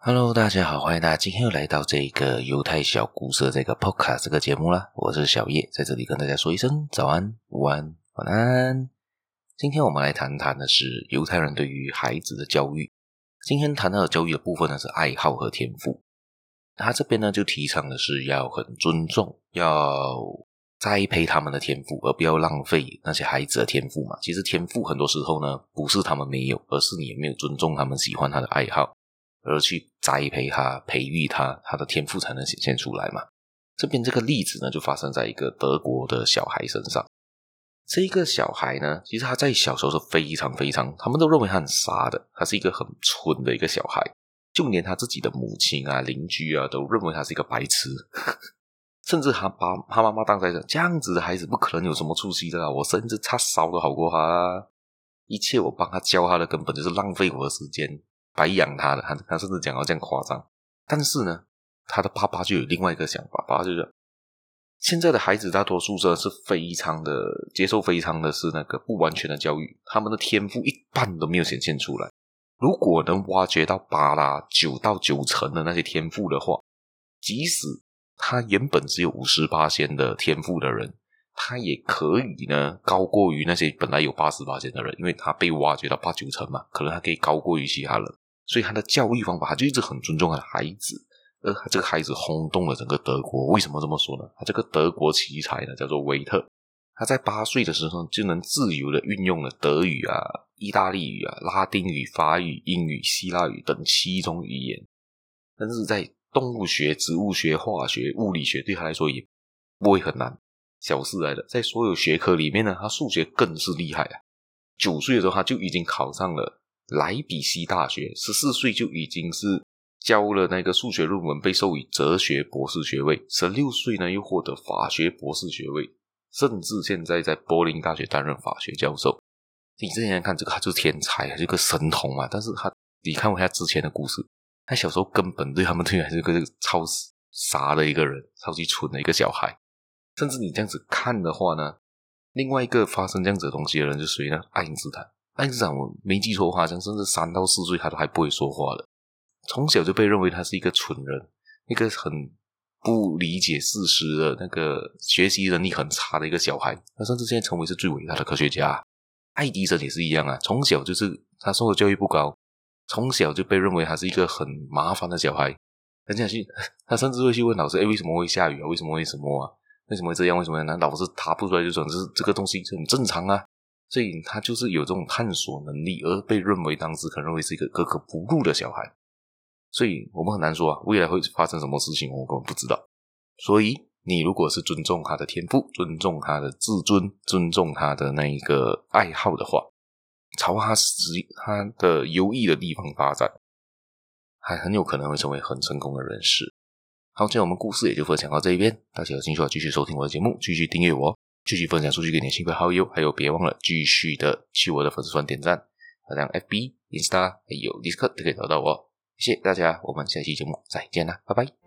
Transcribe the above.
Hello，大家好，欢迎大家今天又来到这个犹太小故事这个 Podcast 这个节目啦。我是小叶，在这里跟大家说一声早安、午安、晚安。今天我们来谈谈的是犹太人对于孩子的教育。今天谈到的教育的部分呢，是爱好和天赋。他这边呢就提倡的是要很尊重，要栽培他们的天赋，而不要浪费那些孩子的天赋嘛。其实天赋很多时候呢，不是他们没有，而是你也没有尊重他们喜欢他的爱好。而去栽培他、培育他，他的天赋才能显现出来嘛。这边这个例子呢，就发生在一个德国的小孩身上。这一个小孩呢，其实他在小时候是非常非常，他们都认为他很傻的，他是一个很蠢的一个小孩，就连他自己的母亲啊、邻居啊，都认为他是一个白痴。甚至他把他妈妈当在这这样子的孩子，不可能有什么出息的啊！我甚至叉烧都好过他，一切我帮他教他的，根本就是浪费我的时间。白养他的，他他甚至讲到这样夸张，但是呢，他的爸爸就有另外一个想法，爸爸就是现在的孩子大多数是是非常的接受，非常的是那个不完全的教育，他们的天赋一半都没有显现出来。如果能挖掘到八啦九到九成的那些天赋的话，即使他原本只有五十八仙的天赋的人，他也可以呢高过于那些本来有八十八仙的人，因为他被挖掘到八九成嘛，可能他可以高过于其他人。所以他的教育方法，他就一直很尊重他的孩子，而他这个孩子轰动了整个德国。为什么这么说呢？他这个德国奇才呢，叫做维特。他在八岁的时候就能自由地运用了德语啊、意大利语啊、拉丁语、法语、英语、希腊语等七种语言。但是在动物学、植物学、化学、物理学，对他来说也不会很难，小事来的。在所有学科里面呢，他数学更是厉害啊！九岁的时候他就已经考上了。莱比锡大学，十四岁就已经是交了那个数学论文，被授予哲学博士学位。十六岁呢，又获得法学博士学位，甚至现在在柏林大学担任法学教授。你之前看这个，他就是天才，这个神童嘛。但是他，你看过他之前的故事，他小时候根本对他们 对来是个超傻的一个人，超级蠢的一个小孩。甚至你这样子看的话呢，另外一个发生这样子的东西的人是谁呢？爱因斯坦。爱因斯坦，我没记错的话，好像甚至三到四岁他都还不会说话了。从小就被认为他是一个蠢人，一个很不理解事实的那个学习能力很差的一个小孩。他甚至现在成为是最伟大的科学家。爱迪生也是一样啊，从小就是他受的教育不高，从小就被认为他是一个很麻烦的小孩。很想去，他甚至会去问老师：“哎，为什么会下雨啊？为什么会什么啊？为什么会这样？为什么？”那老师答不出来，就说：“这是这个东西很正常啊。”所以他就是有这种探索能力，而被认为当时可能认为是一个格格不入的小孩。所以我们很难说啊，未来会发生什么事情，我根本不知道。所以你如果是尊重他的天赋，尊重他的自尊，尊重他的那一个爱好的话，朝他实他的优异的地方发展，还很有可能会成为很成功的人士。好，今天我们故事也就分享到这一边，大家有兴趣的话，继续收听我的节目，继续订阅我。继续分享出去给你的亲朋好友，还有别忘了继续的去我的粉丝团点赞，好像 FB、Insta 还有 Discord 都可以找到我。谢谢大家，我们下期节目再见啦，拜拜。